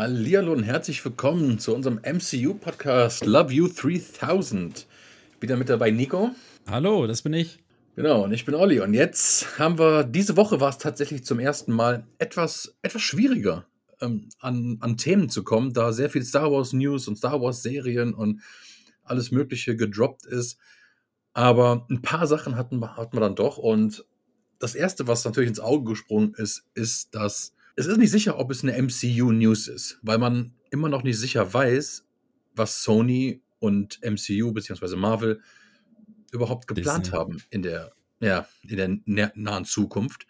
Hallihallo und herzlich willkommen zu unserem MCU-Podcast Love You 3000. Wieder mit dabei Nico. Hallo, das bin ich. Genau, und ich bin Olli. Und jetzt haben wir, diese Woche war es tatsächlich zum ersten Mal etwas, etwas schwieriger ähm, an, an Themen zu kommen, da sehr viel Star Wars News und Star Wars Serien und alles Mögliche gedroppt ist. Aber ein paar Sachen hatten, wir- hatten wir dann doch. Und das erste, was natürlich ins Auge gesprungen ist, ist, dass es ist nicht sicher, ob es eine MCU-News ist, weil man immer noch nicht sicher weiß, was Sony und MCU bzw. Marvel überhaupt geplant Disney. haben in der, ja, in der nahen Zukunft.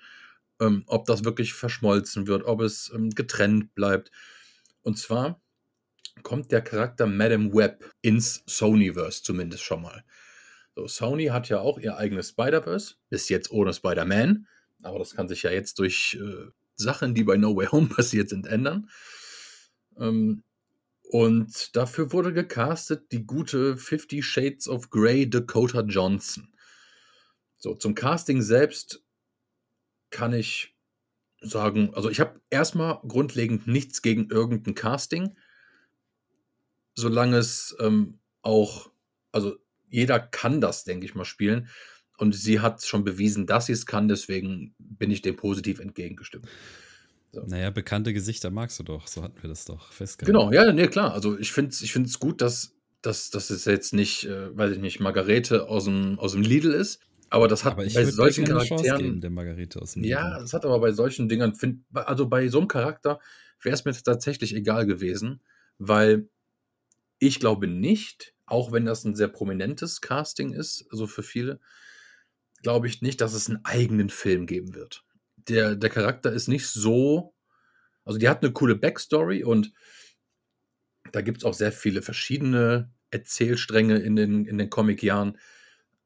Ähm, ob das wirklich verschmolzen wird, ob es ähm, getrennt bleibt. Und zwar kommt der Charakter Madame Web ins Sonyverse zumindest schon mal. So, Sony hat ja auch ihr eigenes Spider-Verse, bis jetzt ohne Spider-Man, aber das kann sich ja jetzt durch äh, Sachen, die bei No Way Home passiert sind, ändern. Ähm, und dafür wurde gecastet die gute Fifty Shades of Grey Dakota Johnson. So, zum Casting selbst kann ich sagen, also ich habe erstmal grundlegend nichts gegen irgendein Casting, solange es ähm, auch, also jeder kann das, denke ich mal, spielen. Und sie hat schon bewiesen, dass sie es kann, deswegen bin ich dem positiv entgegengestimmt. Naja, bekannte Gesichter magst du doch. So hatten wir das doch festgehalten. Genau, ja, nee, klar. Also ich finde es ich find's gut, dass, dass, dass es jetzt nicht, äh, weiß ich nicht, Margarete aus dem, aus dem Lidl ist. Aber das hat Aber bei solchen Charakteren. geben, der Margarete aus dem Ja, Lidl. es hat aber bei solchen Dingern, find, also bei so einem Charakter wäre es mir tatsächlich egal gewesen, weil ich glaube nicht, auch wenn das ein sehr prominentes Casting ist, also für viele, glaube ich nicht, dass es einen eigenen Film geben wird. Der, der Charakter ist nicht so, also die hat eine coole Backstory und da gibt es auch sehr viele verschiedene Erzählstränge in den, in den Comic-Jahren,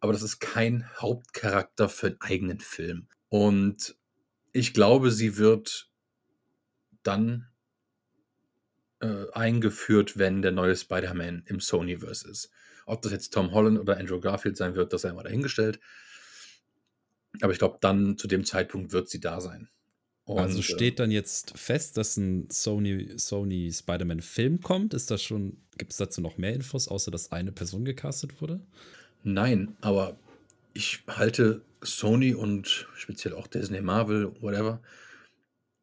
aber das ist kein Hauptcharakter für einen eigenen Film. Und ich glaube, sie wird dann äh, eingeführt, wenn der neue Spider-Man im Sonyverse ist. Ob das jetzt Tom Holland oder Andrew Garfield sein wird, das sei mal dahingestellt. Aber ich glaube, dann zu dem Zeitpunkt wird sie da sein. Und, also steht dann jetzt fest, dass ein Sony, Sony Spider-Man-Film kommt? Ist das schon, gibt es dazu noch mehr Infos, außer dass eine Person gecastet wurde? Nein, aber ich halte Sony und speziell auch Disney, Marvel, whatever,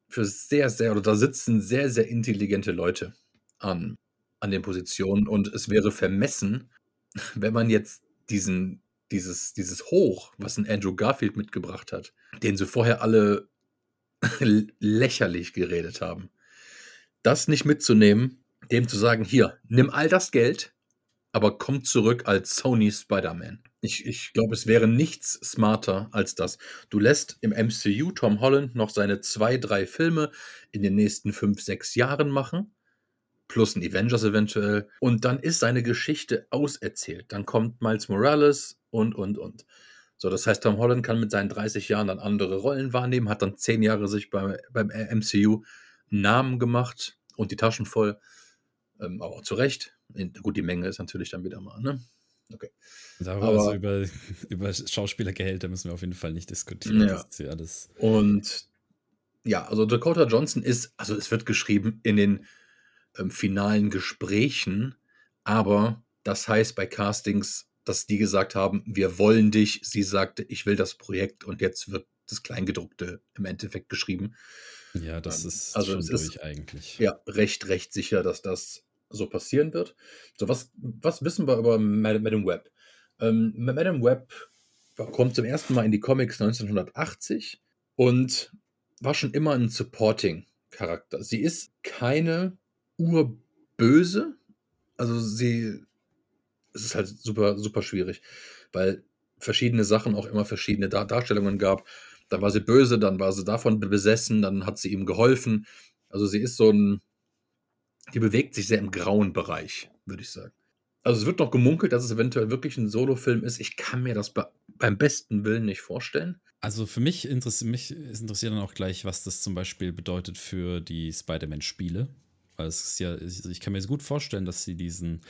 für sehr, sehr, oder da sitzen sehr, sehr intelligente Leute an, an den Positionen und es wäre vermessen, wenn man jetzt diesen, dieses, dieses Hoch, was ein Andrew Garfield mitgebracht hat, den sie vorher alle lächerlich geredet haben, das nicht mitzunehmen, dem zu sagen, hier, nimm all das Geld, aber komm zurück als Sony Spider-Man. Ich, ich glaube, es wäre nichts smarter als das. Du lässt im MCU Tom Holland noch seine zwei, drei Filme in den nächsten fünf, sechs Jahren machen, plus ein Avengers eventuell, und dann ist seine Geschichte auserzählt. Dann kommt Miles Morales und, und, und. So, das heißt, Tom Holland kann mit seinen 30 Jahren dann andere Rollen wahrnehmen, hat dann zehn Jahre sich beim, beim MCU einen Namen gemacht und die Taschen voll. Ähm, aber auch zu Recht. Gut, die Menge ist natürlich dann wieder mal, ne? Okay. Darüber, Aber- also über, über Schauspielergehälter müssen wir auf jeden Fall nicht diskutieren. Ja. Das ist ja alles. Und ja, also Dakota Johnson ist, also es wird geschrieben in den ähm, finalen Gesprächen, aber das heißt bei Castings, dass die gesagt haben, wir wollen dich. Sie sagte, ich will das Projekt und jetzt wird das Kleingedruckte im Endeffekt geschrieben. Ja, das Ähm, ist also schon es ist- durch eigentlich. Ja, recht, recht sicher, dass das so passieren wird. So, was, was wissen wir über Mad- Madame Web? Ähm, Madame Web kommt zum ersten Mal in die Comics 1980 und war schon immer ein Supporting-Charakter. Sie ist keine Urböse. Also sie, es ist halt super, super schwierig, weil verschiedene Sachen auch immer verschiedene Dar Darstellungen gab. Dann war sie böse, dann war sie davon besessen, dann hat sie ihm geholfen. Also sie ist so ein, die bewegt sich sehr im grauen Bereich, würde ich sagen. Also es wird noch gemunkelt, dass es eventuell wirklich ein Solo-Film ist. Ich kann mir das be beim besten Willen nicht vorstellen. Also für mich interessiert mich es interessiert dann auch gleich, was das zum Beispiel bedeutet für die Spider-Man-Spiele. Weil es ist ja, ich kann mir gut vorstellen, dass sie diesen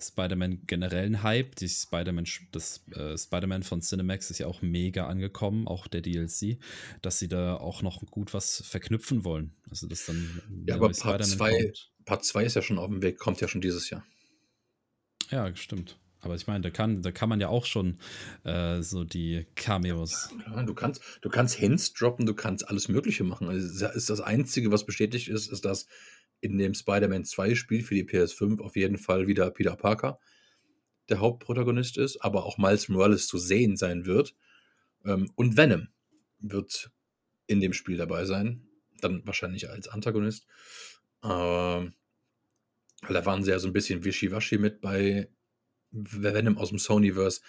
Spider-Man generellen Hype, die Spider-Man, das äh, Spider-Man von Cinemax ist ja auch mega angekommen, auch der DLC, dass sie da auch noch gut was verknüpfen wollen. Also das dann. Ja, aber Part 2 Part 2 ist ja schon auf dem Weg, kommt ja schon dieses Jahr. Ja, stimmt. Aber ich meine, da kann, da kann man ja auch schon äh, so die Cameos. Ja, du kannst, du kannst Hints droppen, du kannst alles Mögliche machen. Also ist das Einzige, was bestätigt ist, ist, dass in dem Spider-Man 2 Spiel für die PS5 auf jeden Fall wieder Peter Parker der Hauptprotagonist ist, aber auch Miles Morales zu sehen sein wird. Ähm, und Venom wird in dem Spiel dabei sein. Dann wahrscheinlich als Antagonist. Ähm, da waren sie ja so ein bisschen wischiwaschi mit bei Venom aus dem Sonyverse.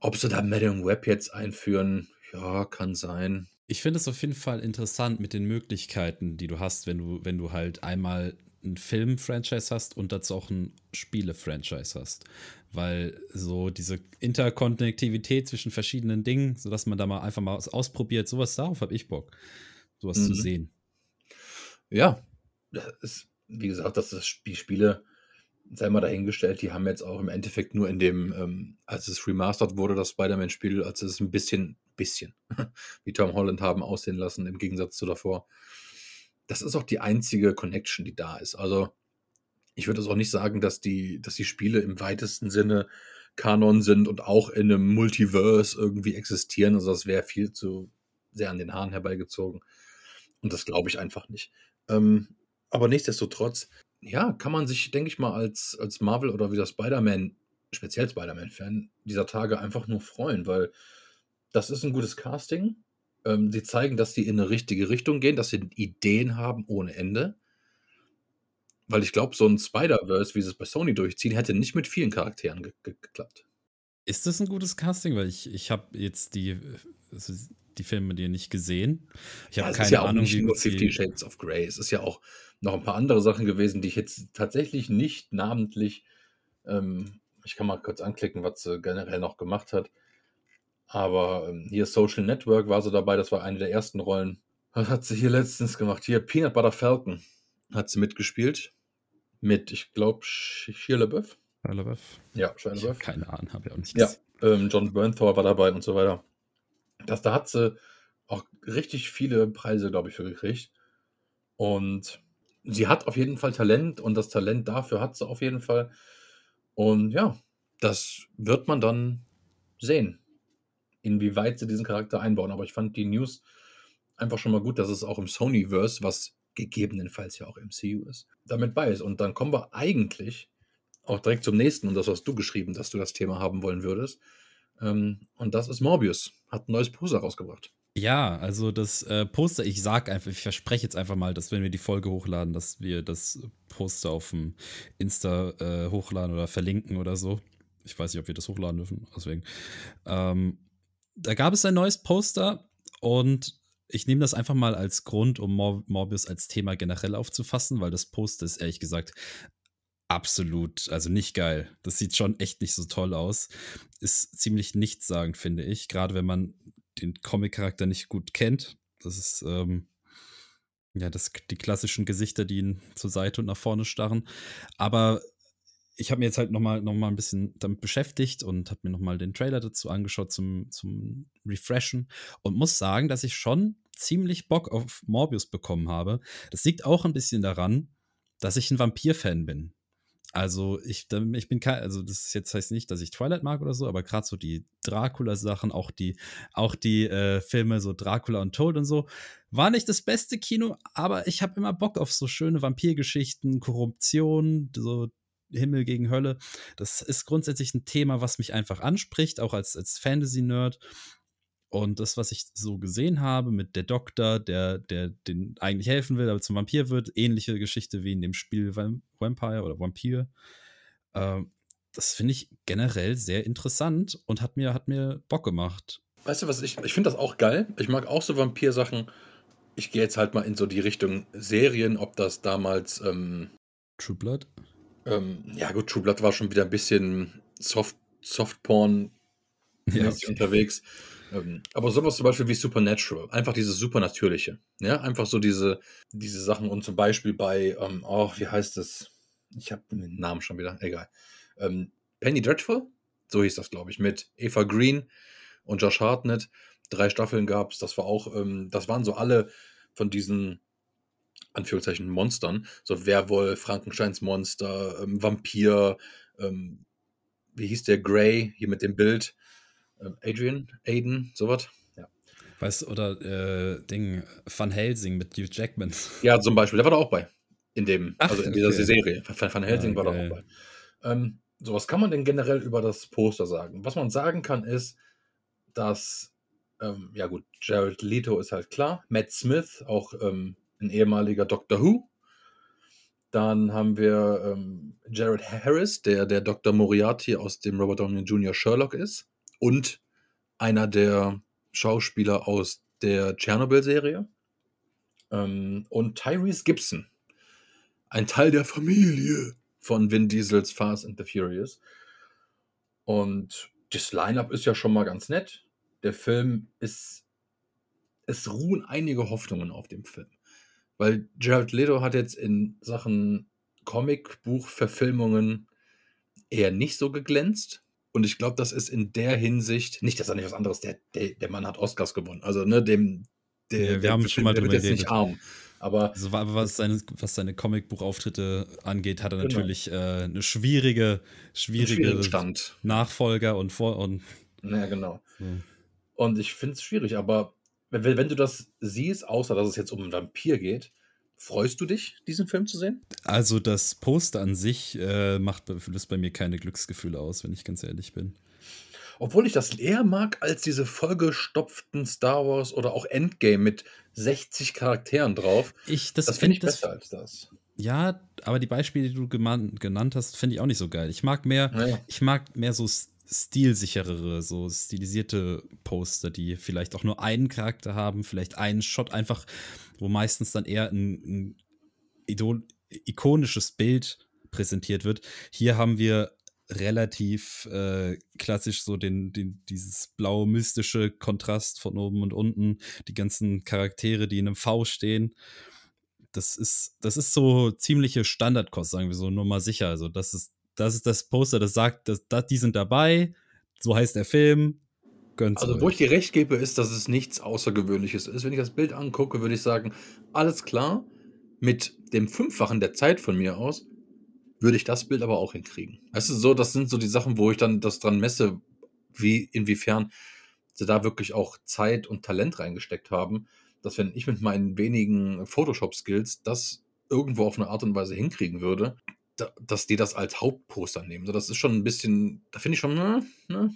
Ob sie da Madame Web jetzt einführen, ja, kann sein. Ich finde es auf jeden Fall interessant mit den Möglichkeiten, die du hast, wenn du, wenn du halt einmal ein Film-Franchise hast und dazu auch ein Spiele-Franchise hast. Weil so diese Interkonnektivität zwischen verschiedenen Dingen, sodass man da mal einfach mal was ausprobiert, sowas darauf habe ich Bock, sowas mhm. zu sehen. Ja, das ist, wie gesagt, dass das Spiel, Spiele sei mal dahingestellt, die haben jetzt auch im Endeffekt nur in dem, ähm, als es remastered wurde, das Spider-Man-Spiel, als es ein bisschen, bisschen, wie Tom Holland haben aussehen lassen, im Gegensatz zu davor. Das ist auch die einzige Connection, die da ist. Also, ich würde es auch nicht sagen, dass die, dass die Spiele im weitesten Sinne Kanon sind und auch in einem Multiverse irgendwie existieren. Also, das wäre viel zu sehr an den Haaren herbeigezogen. Und das glaube ich einfach nicht. Ähm, aber nichtsdestotrotz, ja, kann man sich, denke ich mal, als, als Marvel oder wieder Spider-Man, speziell Spider-Man-Fan, dieser Tage einfach nur freuen, weil das ist ein gutes Casting. Ähm, sie zeigen, dass sie in eine richtige Richtung gehen, dass sie Ideen haben ohne Ende. Weil ich glaube, so ein Spider-Verse, wie sie es bei Sony durchziehen, hätte nicht mit vielen Charakteren ge ge geklappt. Ist das ein gutes Casting? Weil ich, ich habe jetzt die, also die Filme dir nicht gesehen. Ich habe ja, keine ja Ahnung, wie nur Fifty Shades of Grey. Es ist ja auch noch ein paar andere Sachen gewesen, die ich jetzt tatsächlich nicht namentlich, ähm, ich kann mal kurz anklicken, was sie generell noch gemacht hat. Aber ähm, hier Social Network war sie dabei, das war eine der ersten Rollen. Was hat sie hier letztens gemacht? Hier Peanut Butter Falcon hat sie mitgespielt. Mit, ich glaube, Shia LaBeouf. Shia LaBeouf. Ja, Shia LaBeouf. Keine Ahnung, habe ich auch nicht gesehen. Ja, ähm, John Bernthor war dabei und so weiter. Das, da hat sie auch richtig viele Preise, glaube ich, für gekriegt. Und sie hat auf jeden Fall Talent und das Talent dafür hat sie auf jeden Fall. Und ja, das wird man dann sehen, inwieweit sie diesen Charakter einbauen. Aber ich fand die News einfach schon mal gut, dass es auch im Sonyverse, was gegebenenfalls ja auch MCU ist, damit bei ist. Und dann kommen wir eigentlich auch direkt zum nächsten und das hast du geschrieben, dass du das Thema haben wollen würdest. Ähm, und das ist Morbius. Hat ein neues Poster rausgebracht. Ja, also das äh, Poster, ich sag einfach, ich verspreche jetzt einfach mal, dass wenn wir die Folge hochladen, dass wir das Poster auf dem Insta äh, hochladen oder verlinken oder so. Ich weiß nicht, ob wir das hochladen dürfen, deswegen. Ähm, da gab es ein neues Poster und ich nehme das einfach mal als Grund, um Mor Morbius als Thema generell aufzufassen, weil das Poster ist ehrlich gesagt absolut, also nicht geil. Das sieht schon echt nicht so toll aus. Ist ziemlich nichtssagend, finde ich. Gerade wenn man den Comic-Charakter nicht gut kennt. Das ist, ähm, ja, das, die klassischen Gesichter, die ihn zur Seite und nach vorne starren. Aber ich habe mir jetzt halt nochmal noch mal ein bisschen damit beschäftigt und habe mir nochmal den Trailer dazu angeschaut zum, zum Refreshen und muss sagen, dass ich schon ziemlich Bock auf Morbius bekommen habe. Das liegt auch ein bisschen daran, dass ich ein Vampir-Fan bin. Also ich, ich bin kein, also das jetzt heißt nicht, dass ich Twilight mag oder so, aber gerade so die Dracula-Sachen, auch die, auch die äh, Filme, so Dracula und Told und so, war nicht das beste Kino, aber ich habe immer Bock auf so schöne Vampirgeschichten, Korruption, so Himmel gegen Hölle. Das ist grundsätzlich ein Thema, was mich einfach anspricht, auch als, als Fantasy-Nerd. Und das, was ich so gesehen habe mit der Doktor, der, der den eigentlich helfen will, aber zum Vampir wird, ähnliche Geschichte wie in dem Spiel Vampire oder Vampir. Äh, das finde ich generell sehr interessant und hat mir, hat mir Bock gemacht. Weißt du was, ich, ich finde das auch geil. Ich mag auch so Vampir-Sachen. Ich gehe jetzt halt mal in so die Richtung Serien, ob das damals. Ähm, True Blood? Ähm, ja, gut, True Blood war schon wieder ein bisschen Soft, Soft-Porn ja, unterwegs. Ähm, aber sowas zum Beispiel wie Supernatural, einfach dieses Supernatürliche. Ja, einfach so diese, diese Sachen und zum Beispiel bei, ähm, oh, wie heißt es? Ich habe den Namen schon wieder, egal. Ähm, Penny Dreadful, so hieß das, glaube ich, mit Eva Green und Josh Hartnett. Drei Staffeln gab es, das war auch, ähm, das waren so alle von diesen Anführungszeichen Monstern, so Werwolf, Frankensteins Monster, ähm, Vampir, ähm, wie hieß der Grey hier mit dem Bild? Ähm, Adrian, Aiden, sowas. Ja. Weißt oder äh, Ding, Van Helsing mit Hugh Jackman. Ja, zum Beispiel, der war da auch bei. In dem, Ach, also in dieser okay. Serie. Van, Van Helsing ah, war da auch bei. Ähm, so, was kann man denn generell über das Poster sagen? Was man sagen kann, ist, dass, ähm, ja gut, Jared Leto ist halt klar, Matt Smith, auch ähm, ein ehemaliger Doctor Who. Dann haben wir ähm, Jared Harris, der der Dr. Moriarty aus dem Robert Downey Jr. Sherlock ist. Und einer der Schauspieler aus der Chernobyl-Serie. Ähm, und Tyrese Gibson, ein Teil der Familie von Vin Diesels Fast and the Furious. Und das Line-up ist ja schon mal ganz nett. Der Film ist. Es ruhen einige Hoffnungen auf dem Film. Weil Jared Leto hat jetzt in Sachen Comicbuch-Verfilmungen eher nicht so geglänzt. Und ich glaube, das ist in der Hinsicht, nicht, dass er nicht was anderes, der, der, der Mann hat Oscars gewonnen. Also, ne, dem, der, ja, wir der, haben schon mal der wird jetzt nicht arm. Aber also, was seine, was seine Comicbuchauftritte angeht, hat er genau. natürlich äh, eine schwierige, schwierige Stand. Nachfolger und vor und. Ja, genau. Hm. Und ich finde es schwierig, aber wenn, wenn du das siehst, außer dass es jetzt um einen Vampir geht, freust du dich, diesen Film zu sehen? Also das Poster an sich äh, macht löst bei mir keine Glücksgefühle aus, wenn ich ganz ehrlich bin. Obwohl ich das eher mag als diese vollgestopften Star Wars oder auch Endgame mit 60 Charakteren drauf. Ich, das, das finde ich das, besser als das. Ja, aber die Beispiele, die du genannt hast, finde ich auch nicht so geil. Ich mag mehr, ja. ich mag mehr so stilsicherere, so stilisierte Poster, die vielleicht auch nur einen Charakter haben, vielleicht einen Shot, einfach, wo meistens dann eher ein, ein Idol, ikonisches Bild präsentiert wird. Hier haben wir relativ äh, klassisch so den, den, dieses blaue mystische Kontrast von oben und unten, die ganzen Charaktere, die in einem V stehen. Das ist, das ist so ziemliche Standardkost, sagen wir so, nur mal sicher. Also, das ist das ist das Poster, das sagt, dass, dass die sind dabei, so heißt der Film. Gönnt's also, euch. wo ich dir recht gebe, ist, dass es nichts Außergewöhnliches ist. Wenn ich das Bild angucke, würde ich sagen, alles klar, mit dem Fünffachen der Zeit von mir aus, würde ich das Bild aber auch hinkriegen. Weißt du, so, das sind so die Sachen, wo ich dann das dran messe, wie, inwiefern sie da wirklich auch Zeit und Talent reingesteckt haben, dass wenn ich mit meinen wenigen Photoshop-Skills das irgendwo auf eine Art und Weise hinkriegen würde, dass die das als Hauptposter nehmen. So, das ist schon ein bisschen, da finde ich schon, ne, ne,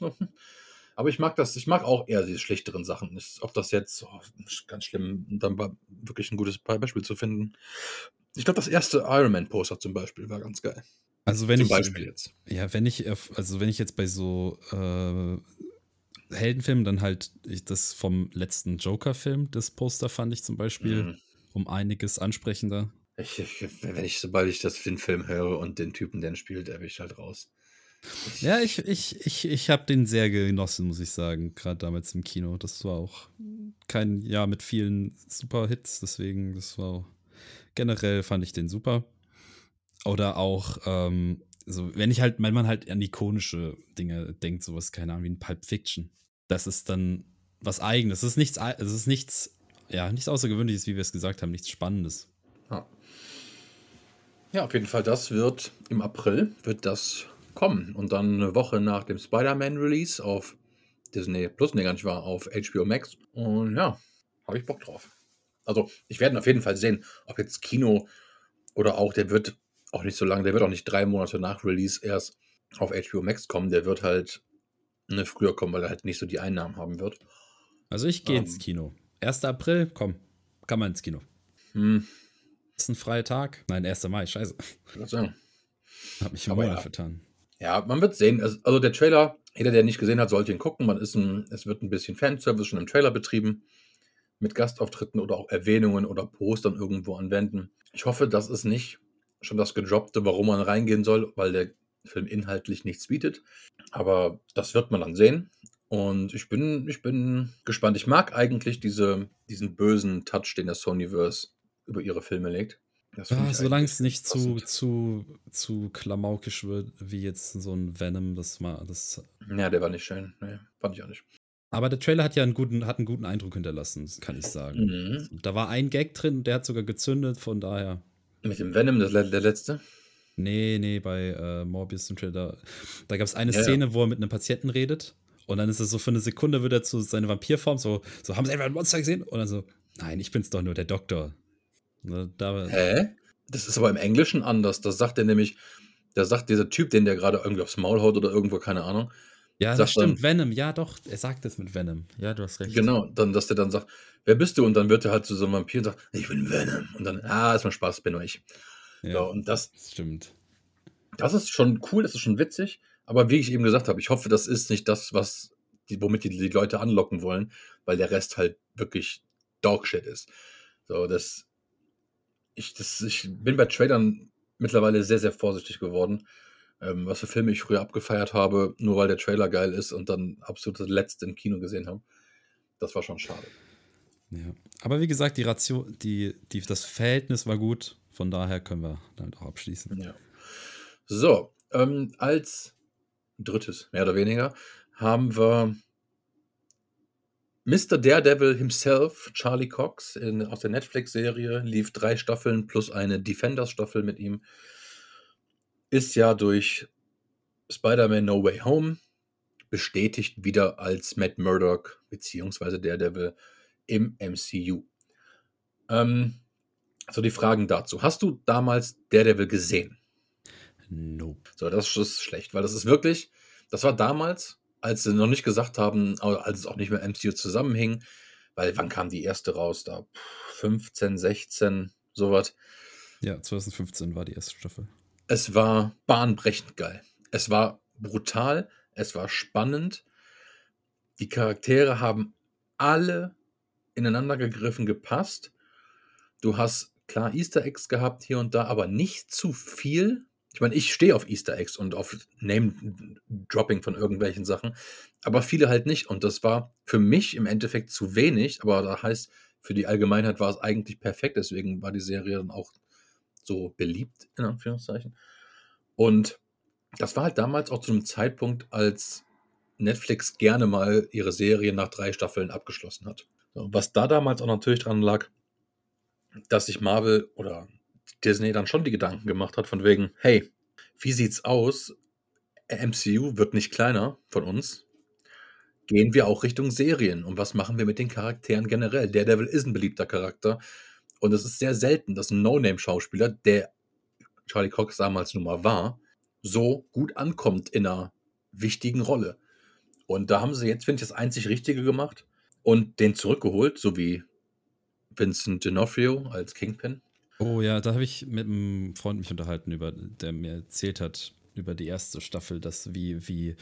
aber ich mag das, ich mag auch eher diese schlechteren Sachen. Ob das jetzt oh, ganz schlimm, dann war wirklich ein gutes Beispiel zu finden. Ich glaube, das erste Iron Man Poster zum Beispiel war ganz geil. Also wenn zum ich Beispiel jetzt. Ja, wenn ich, also wenn ich jetzt bei so äh, Heldenfilmen dann halt ich, das vom letzten Joker-Film, das Poster fand ich zum Beispiel mhm. um einiges ansprechender. Ich, ich, wenn ich, sobald ich das den Film höre und den Typen, der ihn spielt, erwischt halt raus. Ich, ja, ich, ich, ich, ich habe den sehr genossen, muss ich sagen, gerade damals im Kino. Das war auch kein Jahr mit vielen super Hits, deswegen, das war auch, generell fand ich den super. Oder auch, ähm, so, wenn ich halt, wenn man halt an ikonische Dinge denkt, sowas, keine Ahnung, wie ein Pulp Fiction. Das ist dann was Eigenes. Es ist nichts, es ist nichts, ja, nichts Außergewöhnliches, wie wir es gesagt haben, nichts Spannendes. Ja. Ja, auf jeden Fall, das wird im April wird das kommen. Und dann eine Woche nach dem Spider-Man-Release auf Disney Plus, ne, gar nicht wahr, auf HBO Max. Und ja, habe ich Bock drauf. Also, ich werde auf jeden Fall sehen, ob jetzt Kino oder auch, der wird auch nicht so lange, der wird auch nicht drei Monate nach Release erst auf HBO Max kommen. Der wird halt ne, früher kommen, weil er halt nicht so die Einnahmen haben wird. Also, ich gehe um, ins ähm. Kino. 1. April, komm, kann man ins Kino. Hm, ist ein freier Tag? Nein, 1. Mai, scheiße. Ich. Hab mich im Monat ja. vertan. Ja, man wird sehen. Also der Trailer, jeder, der nicht gesehen hat, sollte ihn gucken. Man ist ein, es wird ein bisschen Fanservice schon im Trailer betrieben. Mit Gastauftritten oder auch Erwähnungen oder Postern irgendwo anwenden. Ich hoffe, das ist nicht schon das Gedroppte, warum man reingehen soll, weil der Film inhaltlich nichts bietet. Aber das wird man dann sehen. Und ich bin, ich bin gespannt. Ich mag eigentlich diese, diesen bösen Touch, den der Sonyverse über ihre Filme legt. Ja, solange es nicht zu, zu, zu klamaukisch wird, wie jetzt so ein Venom, das mal. Das ja, der war nicht schön. Nee, fand ich auch nicht. Aber der Trailer hat ja einen guten, hat einen guten Eindruck hinterlassen, kann ich sagen. Mhm. Da war ein Gag drin, der hat sogar gezündet, von daher. Mit dem Venom, das, der letzte? Nee, nee, bei äh, Morbius im Trailer. Da gab es eine ja, Szene, ja. wo er mit einem Patienten redet. Und dann ist es so für eine Sekunde, wird er zu seiner Vampirform so, so haben sie einfach ein Monster gesehen? Und dann so, nein, ich bin's doch nur, der Doktor. Ne, da, Hä? Das ist aber im Englischen anders. Das sagt er nämlich, da sagt dieser Typ, den der gerade irgendwie aufs Maul haut oder irgendwo, keine Ahnung. Ja, das stimmt, dann, Venom, ja doch, er sagt es mit Venom. Ja, du hast recht. Genau, dann, dass der dann sagt, wer bist du? Und dann wird er halt zu so einem Vampir und sagt, ich bin Venom. Und dann, ah, ist mal Spaß, bin nur ich. Ja, so, und das, das stimmt. Das ist schon cool, das ist schon witzig. Aber wie ich eben gesagt habe, ich hoffe, das ist nicht das, was die, womit die, die Leute anlocken wollen, weil der Rest halt wirklich Dogshit ist. So, das, ich, das, ich bin bei Trailern mittlerweile sehr, sehr vorsichtig geworden. Ähm, was für Filme ich früher abgefeiert habe, nur weil der Trailer geil ist und dann absolut das letzte im Kino gesehen habe. Das war schon schade. Ja. Aber wie gesagt, die Ration, die, die, das Verhältnis war gut, von daher können wir damit auch abschließen. Ja. So, ähm, als drittes, mehr oder weniger, haben wir Mr. Daredevil himself, Charlie Cox, in, aus der Netflix-Serie, lief drei Staffeln plus eine Defenders-Staffel mit ihm. Ist ja durch Spider-Man No Way Home bestätigt wieder als Matt Murdock bzw. Daredevil im MCU. Ähm, so die Fragen dazu. Hast du damals Daredevil gesehen? Nope. So, das ist schlecht, weil das ist wirklich, das war damals als sie noch nicht gesagt haben, als es auch nicht mehr MCU zusammenhing, weil wann kam die erste raus? Da 15, 16, sowas. Ja, 2015 war die erste Staffel. Es war bahnbrechend geil. Es war brutal, es war spannend. Die Charaktere haben alle ineinander gegriffen gepasst. Du hast klar Easter Eggs gehabt hier und da, aber nicht zu viel, ich meine, ich stehe auf Easter Eggs und auf Name-Dropping von irgendwelchen Sachen, aber viele halt nicht. Und das war für mich im Endeffekt zu wenig, aber da heißt, für die Allgemeinheit war es eigentlich perfekt. Deswegen war die Serie dann auch so beliebt, in Anführungszeichen. Und das war halt damals auch zu einem Zeitpunkt, als Netflix gerne mal ihre Serie nach drei Staffeln abgeschlossen hat. was da damals auch natürlich dran lag, dass sich Marvel oder Disney dann schon die Gedanken gemacht hat, von wegen, hey, wie sieht's aus? MCU wird nicht kleiner von uns. Gehen wir auch Richtung Serien. Und was machen wir mit den Charakteren generell? Daredevil ist ein beliebter Charakter. Und es ist sehr selten, dass ein No-Name-Schauspieler, der Charlie Cox damals nun mal war, so gut ankommt in einer wichtigen Rolle. Und da haben sie jetzt, finde ich, das einzig Richtige gemacht und den zurückgeholt, so wie Vincent D'Onofrio als Kingpin. Oh ja, da habe ich mit einem Freund mich unterhalten, über, der mir erzählt hat über die erste Staffel, dass wie, wie,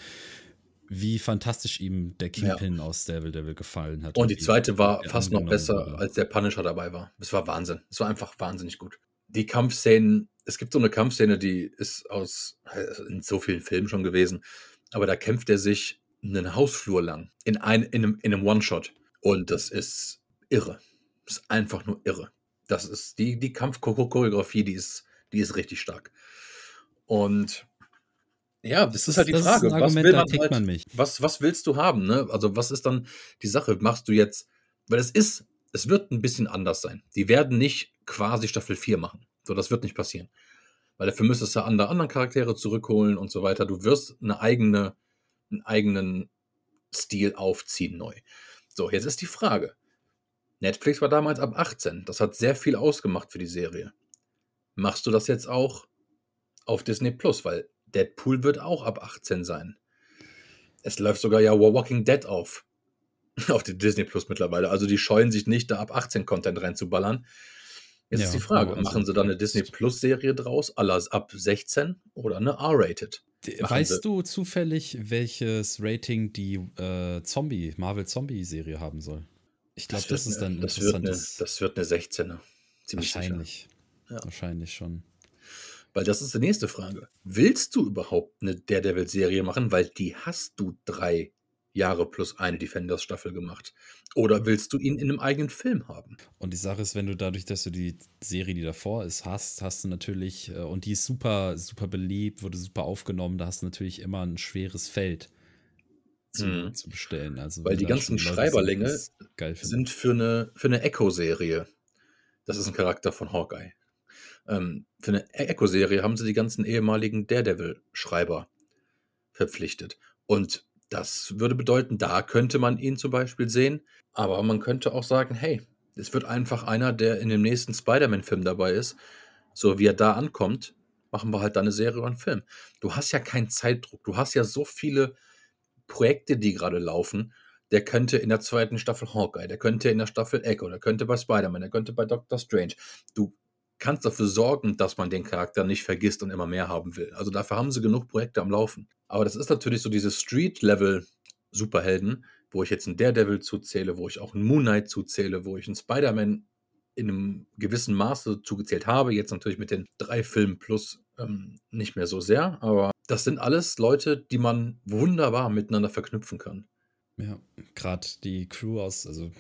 wie fantastisch ihm der Kingpin ja. aus Devil Devil gefallen hat. Und die zweite war fast noch besser, wurde. als der Punisher dabei war. Es war Wahnsinn. Es war einfach wahnsinnig gut. Die Kampfszenen, es gibt so eine Kampfszene, die ist aus also in so vielen Filmen schon gewesen, aber da kämpft er sich einen Hausflur lang in, ein, in einem, in einem One-Shot. Und das ist irre. Das ist einfach nur irre. Das ist die, die Kampfchoreografie, die ist, die ist richtig stark. Und ja, das ist halt die das Frage. Argument, was, will man, halt, man mich. Was, was willst du haben? Ne? Also, was ist dann die Sache? Machst du jetzt, weil es ist, es wird ein bisschen anders sein. Die werden nicht quasi Staffel 4 machen. So, das wird nicht passieren. Weil dafür müsstest du andere, anderen Charaktere zurückholen und so weiter. Du wirst eine eigene, einen eigenen Stil aufziehen neu. So, jetzt ist die Frage. Netflix war damals ab 18. Das hat sehr viel ausgemacht für die Serie. Machst du das jetzt auch auf Disney Plus? Weil Deadpool wird auch ab 18 sein. Es läuft sogar ja Walking Dead auf. Auf die Disney Plus mittlerweile. Also die scheuen sich nicht, da ab 18 Content reinzuballern. Jetzt ja, ist die Frage, also machen sie da eine Disney Plus Serie draus, alles ab 16 oder eine R-Rated? Weißt du zufällig, welches Rating die äh, Zombie, Marvel Zombie Serie haben soll? Ich glaube, das, das, ist dann das wird, eine, das wird eine 16er. Ziemlich wahrscheinlich. Ja. Wahrscheinlich schon. Weil das ist die nächste Frage. Willst du überhaupt eine Daredevil-Serie machen? Weil die hast du drei Jahre plus eine Defenders-Staffel gemacht? Oder willst du ihn in einem eigenen Film haben? Und die Sache ist, wenn du dadurch, dass du die Serie, die davor ist, hast, hast du natürlich, äh, und die ist super, super beliebt, wurde super aufgenommen, da hast du natürlich immer ein schweres Feld zu, Mhm. zu bestellen. Also, Weil die ganzen Schreiberlinge sind für eine, für eine Echo-Serie. Das ist ein Charakter von Hawkeye. Ähm, für eine Echo-Serie haben sie die ganzen ehemaligen Daredevil-Schreiber verpflichtet. Und das würde bedeuten, da könnte man ihn zum Beispiel sehen. Aber man könnte auch sagen, hey, es wird einfach einer, der in dem nächsten Spider-Man-Film dabei ist. So wie er da ankommt, machen wir halt da eine Serie oder einen Film. Du hast ja keinen Zeitdruck. Du hast ja so viele Projekte, die gerade laufen. Der könnte in der zweiten Staffel Hawkeye, der könnte in der Staffel Echo, der könnte bei Spider-Man, der könnte bei Doctor Strange. Du kannst dafür sorgen, dass man den Charakter nicht vergisst und immer mehr haben will. Also dafür haben sie genug Projekte am Laufen. Aber das ist natürlich so diese Street-Level-Superhelden, wo ich jetzt einen Daredevil zuzähle, wo ich auch einen Moon Knight zuzähle, wo ich einen Spider-Man in einem gewissen Maße zugezählt habe. Jetzt natürlich mit den drei Filmen plus ähm, nicht mehr so sehr. Aber das sind alles Leute, die man wunderbar miteinander verknüpfen kann. Ja, gerade die Crew aus, also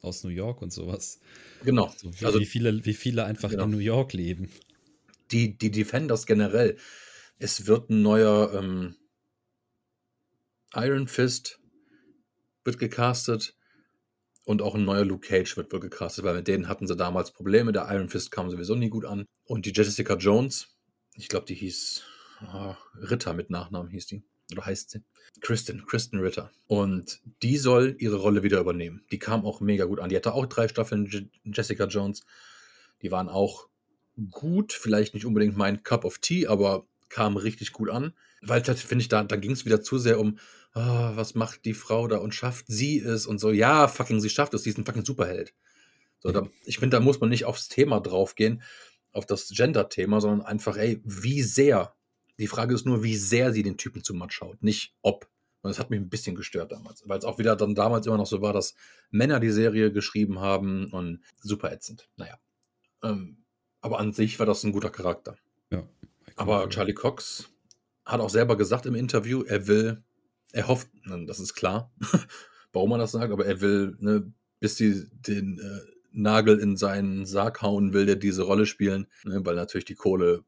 aus New York und sowas. Genau. So wie, Also wie, viele, wie viele einfach Genau. in New York leben. die, die Defenders generell. Es wird ein neuer ähm, Iron Fist wird gecastet und auch ein neuer Luke Cage wird wohl gecastet, weil mit denen hatten sie damals Probleme. Der Iron Fist kam sowieso nie gut an. Und die Jessica Jones, ich glaube, die hieß Ritter mit Nachnamen hieß die. Oder heißt sie? Kristen, Kristen Ritter. Und die soll ihre Rolle wieder übernehmen. Die kam auch mega gut an. Die hatte auch drei Staffeln Je Jessica Jones. Die waren auch gut, vielleicht nicht unbedingt mein Cup of Tea, aber kam richtig gut an. Weil das finde ich, da, da ging es wieder zu sehr um, ah, was macht die Frau da und schafft sie es und so. Ja, fucking, sie schafft es, sie ist ein fucking Superheld. So, da, ich finde, da muss man nicht aufs Thema draufgehen, auf das Gender-Thema, sondern einfach, ey, wie sehr. Die Frage ist nur, wie sehr sie den Typen zu Matt schaut, nicht ob. Und das hat mich ein bisschen gestört damals, weil es auch wieder dann damals immer noch so war, dass Männer die Serie geschrieben haben und super ätzend. Naja. Ähm, aber an sich war das ein guter Charakter. Ja. Aber Charlie Cox hat auch selber gesagt im Interview, er will, er hofft, das ist klar, warum er das sagt, aber er will, ne, bis die den äh, Nagel in seinen Sarg hauen will, der diese Rolle spielen, ne, weil natürlich die Kohle.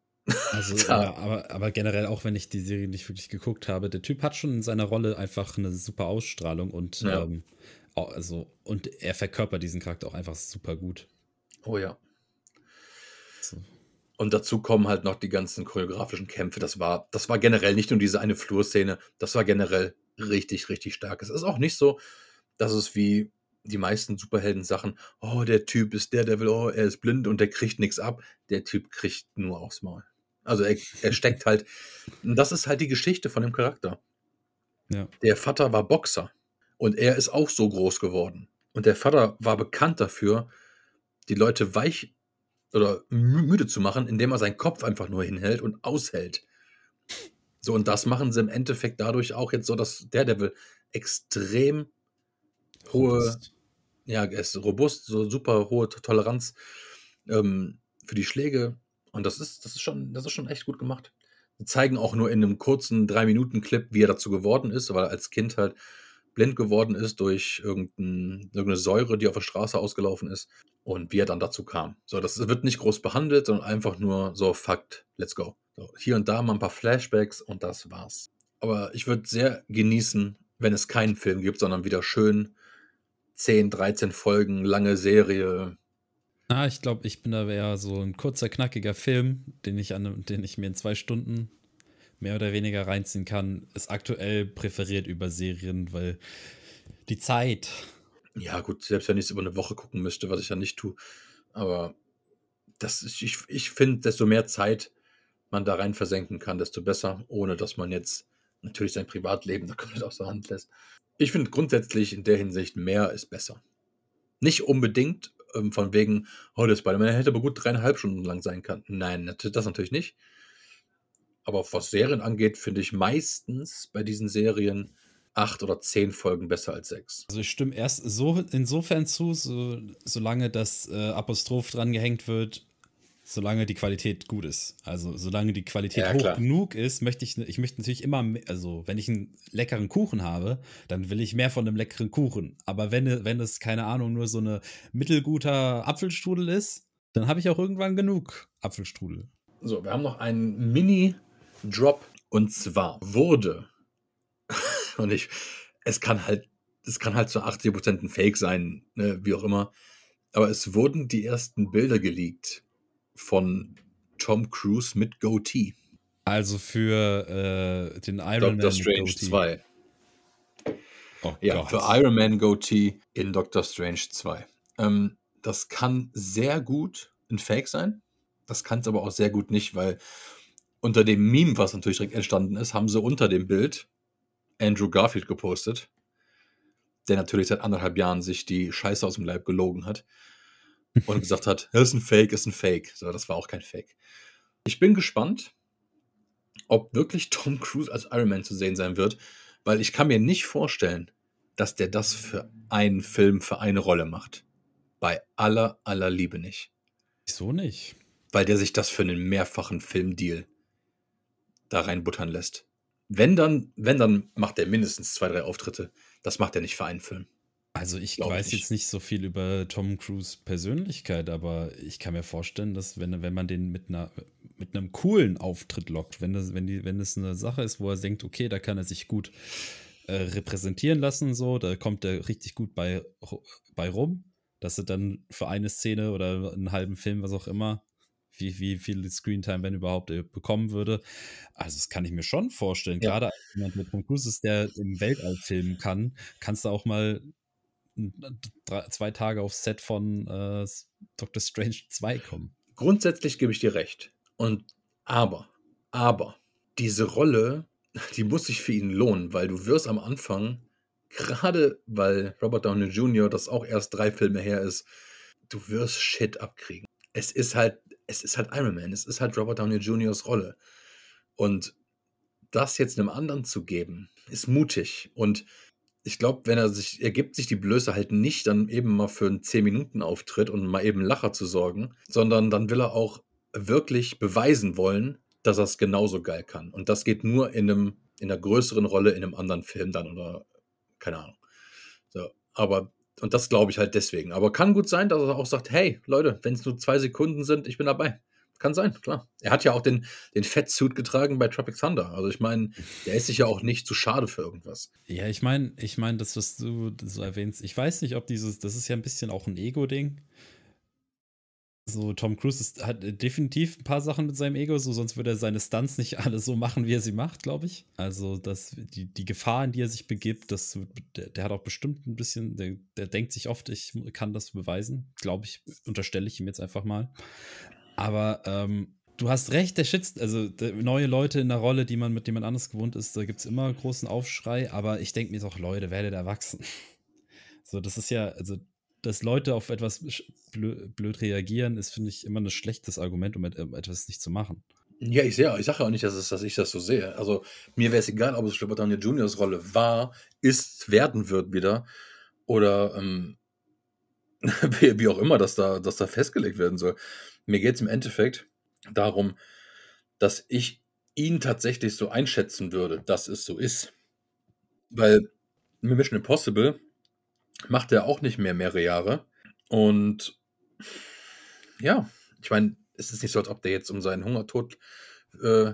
Also, ja, aber, aber generell, auch wenn ich die Serie nicht wirklich geguckt habe, der Typ hat schon in seiner Rolle einfach eine super Ausstrahlung und, Ja. ähm, also, und er verkörpert diesen Charakter auch einfach super gut. Oh ja. So. Und dazu kommen halt noch die ganzen choreografischen Kämpfe. Das war, das war generell nicht nur diese eine Flurszene, das war generell richtig, richtig stark. Es ist auch nicht so, dass es wie die meisten Superhelden-Sachen, oh, der Typ ist der Devil, oh, er ist blind und der kriegt nichts ab. Der Typ kriegt nur aufs Maul. Also er, er steckt halt, und das ist halt die Geschichte von dem Charakter. Ja. Der Vater war Boxer und er ist auch so groß geworden. Und der Vater war bekannt dafür, die Leute weich oder mü- müde zu machen, indem er seinen Kopf einfach nur hinhält und aushält. So, und das machen sie im Endeffekt dadurch auch jetzt so, dass Daredevil extrem hohe, Robust. ja, er ist robust, so super hohe Toleranz ähm, für die Schläge. Und das ist, das ist schon, das ist schon echt gut gemacht. Sie zeigen auch nur in einem kurzen 3-Minuten-Clip, wie er dazu geworden ist, weil er als Kind halt blind geworden ist durch irgendein, irgendeine Säure, die auf der Straße ausgelaufen ist und wie er dann dazu kam. So, das wird nicht groß behandelt, sondern einfach nur so Fakt, let's go. So, hier und da mal ein paar Flashbacks und das war's. Aber ich würde sehr genießen, wenn es keinen Film gibt, sondern wieder schön 10, 13 Folgen, lange Serie. Ah, ich glaube, ich bin da eher so ein kurzer, knackiger Film, den ich, an, den ich mir in zwei Stunden mehr oder weniger reinziehen kann, ist aktuell präferiert über Serien, weil die Zeit. Ja, gut, selbst wenn ich es über eine Woche gucken müsste, was ich ja nicht tue. Aber das ist, ich, ich finde, desto mehr Zeit man da rein versenken kann, desto besser, ohne dass man jetzt natürlich sein Privatleben da komplett außer Hand lässt. Ich finde grundsätzlich in der Hinsicht, mehr ist besser. Nicht unbedingt ähm, von wegen, oh, der Spider-Man hätte aber gut dreieinhalb Stunden lang sein können. Nein, das natürlich nicht. Aber was Serien angeht, finde ich meistens bei diesen Serien acht oder zehn Folgen besser als sechs. Also ich stimme erst so insofern zu, so, solange das äh, Apostroph dran gehängt wird, solange die Qualität gut ist. Also solange die Qualität Ja, hoch klar. genug ist, möchte ich, ich möchte natürlich immer, me- also wenn ich einen leckeren Kuchen habe, dann will ich mehr von einem leckeren Kuchen. Aber wenn, wenn es, keine Ahnung, nur so eine mittelguter Apfelstrudel ist, dann habe ich auch irgendwann genug Apfelstrudel. So, wir haben noch einen Mini-Drop und zwar wurde, und ich, es kann halt, es kann halt zu 80% ein Fake sein, ne, wie auch immer, aber es wurden die ersten Bilder geleakt von Tom Cruise mit Goatee. Also für äh, den Iron Doctor Man Strange Goatee. 2. Oh Ja, Gott. für Iron Man Goatee in Doctor Strange 2. Ähm, das kann sehr gut ein Fake sein. Das kann es aber auch sehr gut nicht, weil unter dem Meme, was natürlich direkt entstanden ist, haben sie unter dem Bild Andrew Garfield gepostet, der natürlich seit anderthalb Jahren sich die Scheiße aus dem Leib gelogen hat und gesagt hat, das ist ein Fake, ist ein Fake. So, das war auch kein Fake. Ich bin gespannt, ob wirklich Tom Cruise als Iron Man zu sehen sein wird, weil ich kann mir nicht vorstellen, dass der das für einen Film, für eine Rolle macht. Bei aller, aller Liebe nicht. Wieso nicht? Weil der sich das für einen mehrfachen Filmdeal da reinbuttern lässt. Wenn dann, wenn dann macht er mindestens zwei, drei Auftritte. Das macht er nicht für einen Film. Also ich Glaub weiß ich. jetzt nicht so viel über Tom Cruise Persönlichkeit, aber ich kann mir vorstellen, dass wenn, wenn man den mit einer mit einem coolen Auftritt lockt, wenn das, wenn die, wenn es eine Sache ist, wo er denkt, okay, da kann er sich gut äh, repräsentieren lassen, so, da kommt er richtig gut bei, bei rum, dass er dann für eine Szene oder einen halben Film, was auch immer, wie, wie viel Screentime, wenn überhaupt, er bekommen würde. Also, das kann ich mir schon vorstellen. Ja. Gerade als jemand mit Tom Cruise ist, der im Weltall filmen kann, kannst du auch mal drei, zwei Tage aufs Set von äh, Doctor Strange 2 kommen. Grundsätzlich gebe ich dir recht. Und aber, aber, diese Rolle, die muss sich für ihn lohnen, weil du wirst am Anfang, gerade weil Robert Downey Jr. das auch erst drei Filme her ist, du wirst Shit abkriegen. Es ist halt, es ist halt Iron Man, es ist halt Robert Downey Jr.'s Rolle. Und das jetzt einem anderen zu geben, ist mutig. Und ich glaube, wenn er sich, er gibt sich die Blöße halt nicht, dann eben mal für einen 10-Minuten-Auftritt und mal eben Lacher zu sorgen, sondern dann will er auch wirklich beweisen wollen, dass er es genauso geil kann. Und das geht nur in einem, in einer größeren Rolle in einem anderen Film dann oder keine Ahnung. So, aber, und das glaube ich halt deswegen. Aber kann gut sein, dass er auch sagt, hey, Leute, wenn es nur zwei Sekunden sind, ich bin dabei. Kann sein, klar. Er hat ja auch den, den Fettsuit getragen bei Tropic Thunder. Also ich meine, der ist sich ja auch nicht zu schade für irgendwas. Ja, ich meine, ich meine, das, was du so erwähnst, ich weiß nicht, ob dieses, das ist ja ein bisschen auch ein Ego-Ding. So, Tom Cruise ist, hat definitiv ein paar Sachen mit seinem Ego, so sonst würde er seine Stunts nicht alle so machen, wie er sie macht, glaube ich. Also, das, die, die Gefahr, in die er sich begibt, das, der, der hat auch bestimmt ein bisschen, der, der denkt sich oft, ich kann das beweisen. Glaube ich, unterstelle ich ihm jetzt einfach mal. Aber ähm, du hast recht, der Shit, also neue Leute in der Rolle, die man mit jemand anderes gewohnt ist, da gibt es immer großen Aufschrei, aber ich denke mir doch, Leute, werdet erwachsen. So, das ist ja, also, dass Leute auf etwas blöd, blöd reagieren, ist, finde ich, immer ein schlechtes Argument, um etwas nicht zu machen. Ja, ich sehe, ich sage auch nicht, dass, es, dass ich das so sehe. Also mir wäre es egal, ob es Robert Downey Juniors Rolle war, ist, werden wird wieder oder ähm, wie, auch immer das da, das da festgelegt werden soll. Mir geht es im Endeffekt darum, dass ich ihn tatsächlich so einschätzen würde, dass es so ist. Weil Mission Impossible macht er auch nicht mehr mehrere Jahre. Und ja, ich meine, es ist nicht so, als ob der jetzt um seinen Hungertod äh,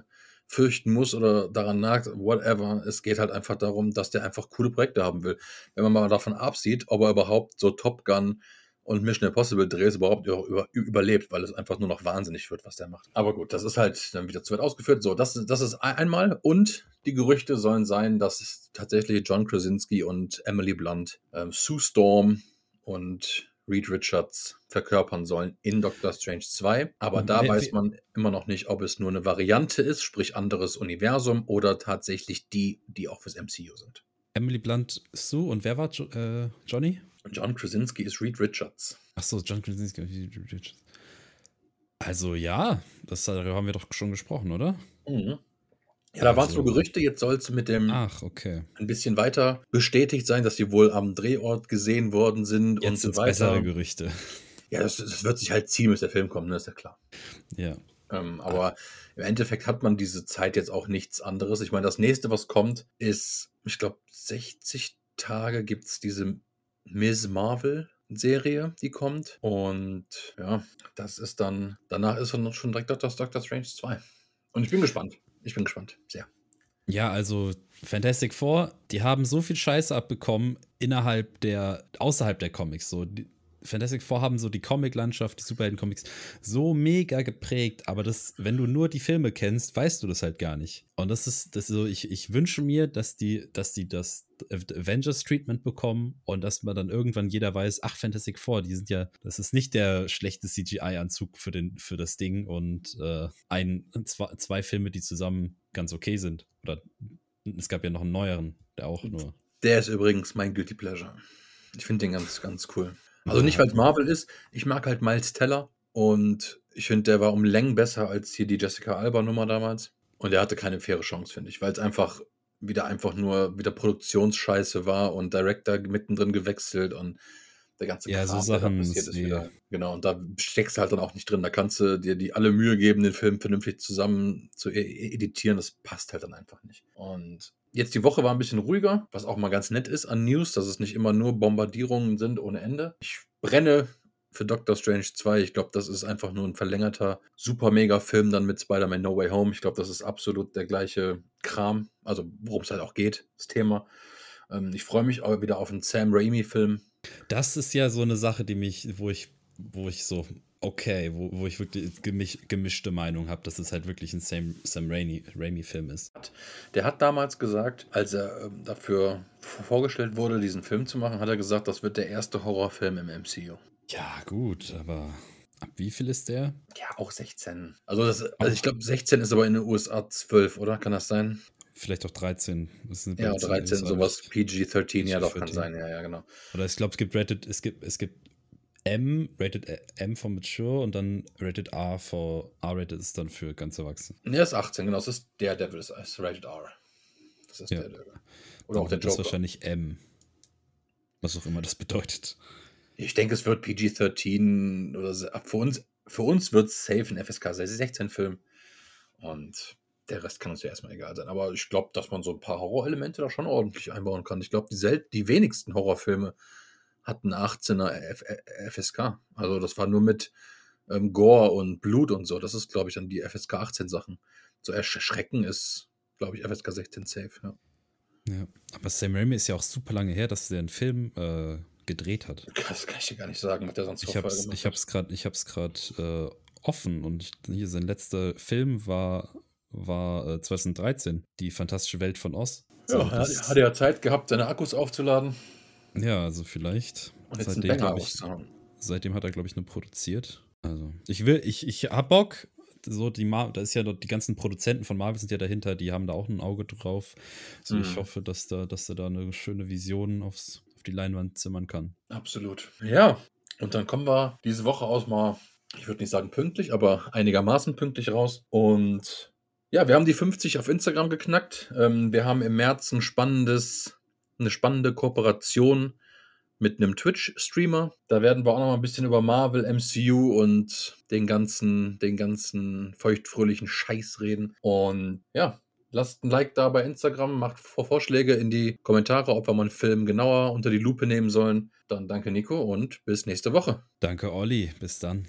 fürchten muss oder daran nagt, whatever. Es geht halt einfach darum, dass der einfach coole Projekte haben will. Wenn man mal davon absieht, ob er überhaupt so Top Gun und Mission Impossible Drehs überhaupt über, überlebt, weil es einfach nur noch wahnsinnig wird, was der macht. Aber gut, das ist halt dann wieder zu weit ausgeführt. So, das, das ist einmal. Und die Gerüchte sollen sein, dass tatsächlich John Krasinski und Emily Blunt ähm, Sue Storm und Reed Richards verkörpern sollen in Doctor Strange 2. Aber da Wer- weiß man immer noch nicht, ob es nur eine Variante ist, sprich anderes Universum, oder tatsächlich die, die auch fürs MCU sind. Emily Blunt, Sue und wer war jo äh, Johnny? John Krasinski ist Reed Richards. Achso, John Krasinski. Also ja, das darüber haben wir doch schon gesprochen, oder? Mhm. Ja, da waren es Also- nur Gerüchte, jetzt soll es mit dem Ach, okay. ein bisschen weiter bestätigt sein, dass die wohl am Drehort gesehen worden sind und Jetzt so sind bessere weiter. Gerüchte. Ja, das, das wird sich halt ziehen, bis der Film kommt, ne? ist ja klar. Ja. Ähm, aber im Endeffekt hat man diese Zeit jetzt auch nichts anderes. Ich meine, das nächste, was kommt, ist, ich glaube, 60 Tage gibt es diese Ms. Marvel-Serie, die kommt. Und ja, das ist dann, danach ist dann schon direkt Doctor, Doctor Strange 2. Und ich bin gespannt. Ich bin gespannt. Sehr. Ja, also Fantastic Four, die haben so viel Scheiße abbekommen innerhalb der, außerhalb der Comics. So, die, Fantastic Four haben so die Comic-Landschaft, die Superhelden-Comics so mega geprägt, aber das, wenn du nur die Filme kennst, weißt du das halt gar nicht. Und das ist, das ist so, ich, ich wünsche mir, dass die, dass die das Avengers-Treatment bekommen und dass man dann irgendwann jeder weiß, ach, Fantastic Four, die sind ja, das ist nicht der schlechte CGI-Anzug für, für das Ding und äh, ein, zwei, zwei Filme, die zusammen ganz okay sind. Oder es gab ja noch einen neueren, der auch nur. Der ist übrigens mein Guilty Pleasure. Ich finde den ganz, ganz cool. Also nicht, weil es Marvel ist. Ich mag halt Miles Teller und ich finde, der war um Längen besser als hier die Jessica Alba-Nummer damals. Und er hatte keine faire Chance, finde ich, weil es einfach wieder einfach nur wieder Produktionsscheiße war und Director mittendrin gewechselt und der ganze ja, Kram, so Sachen passiert ist wieder. Genau, und da steckst du halt dann auch nicht drin. Da kannst du dir die alle Mühe geben, den Film vernünftig zusammen zu e-, e-, editieren. Das passt halt dann einfach nicht. Und Jetzt die Woche war ein bisschen ruhiger, was auch mal ganz nett ist an News, dass es nicht immer nur Bombardierungen sind ohne Ende. Ich brenne für Doctor Strange 2. Ich glaube, das ist einfach nur ein verlängerter, super mega Film dann mit Spider-Man No Way Home. Ich glaube, das ist absolut der gleiche Kram, also worum es halt auch geht, das Thema. Ähm, ich freue mich aber wieder auf einen Sam Raimi-Film. Das ist ja so eine Sache, die mich, wo ich, wo ich so okay, wo, wo ich wirklich gemisch, gemischte Meinung habe, dass es halt wirklich ein Sam, Sam Raimi-Film ist. Der hat damals gesagt, als er ähm, dafür vorgestellt wurde, diesen Film zu machen, hat er gesagt, das wird der erste Horrorfilm im MCU. Ja, gut, aber ab wie viel ist der? Ja, auch 16. Also, das, also ich glaube, 16 ist aber in den USA 12, oder? Kann das sein? Vielleicht auch 13. ja, 13, sowas PG-13, PG ja, doch, kann sein, ja, ja, genau. Oder ich glaube, es gibt Reddit, es gibt, es gibt M, Rated M for Mature und dann Rated R for R-Rated ist dann für ganz Erwachsene. Ne, ist 18, genau. Das ist der Devil, ist Rated R. Das ist ja. der Devil. Oder auch der Joker. Das ist wahrscheinlich M. Was auch immer das bedeutet. Ich denke, es wird PG-13 oder für uns, für uns wird es safe ein FSK 16-Film. Und der Rest kann uns ja erstmal egal sein. Aber ich glaube, dass man so ein paar Horrorelemente da schon ordentlich einbauen kann. Ich glaube, die, die wenigsten Horrorfilme hatten 18er F FSK. Also das war nur mit ähm, Gore und Blut und so. Das ist, glaube ich, dann die FSK 18 Sachen. So erschrecken ist, glaube ich, FSK 16 safe, ja. Ja, aber Sam Raimi ist ja auch super lange her, dass er einen Film äh, gedreht hat. Das kann ich dir gar nicht sagen, was der sonst ich hab's, ich hab's grad, Ich habe es gerade äh, offen und hier sein letzter Film war, war äh, 2013, Die fantastische Welt von Oz. So, ja, er hat ja Zeit gehabt, seine Akkus aufzuladen. Ja, also vielleicht. Seitdem, ich, seitdem hat er, glaube ich, nur produziert. Also, ich will, ich, ich hab Bock. So, die Mar da ist ja die ganzen Produzenten von Marvel sind ja dahinter, die haben da auch ein Auge drauf. So, mhm. ich hoffe, dass da, dass er da eine schöne Vision aufs, auf die Leinwand zimmern kann. Absolut. Ja, und dann kommen wir diese Woche aus mal, ich würde nicht sagen pünktlich, aber einigermaßen pünktlich raus. Und ja, wir haben die 50 auf Instagram geknackt. Ähm, wir haben im März ein spannendes eine spannende Kooperation mit einem Twitch-Streamer. Da werden wir auch noch mal ein bisschen über Marvel, MCU und den ganzen, den ganzen feuchtfröhlichen Scheiß reden. Und ja, lasst ein Like da bei Instagram, macht Vorschläge in die Kommentare, ob wir mal einen Film genauer unter die Lupe nehmen sollen. Dann danke Nico und bis nächste Woche. Danke Olli, bis dann.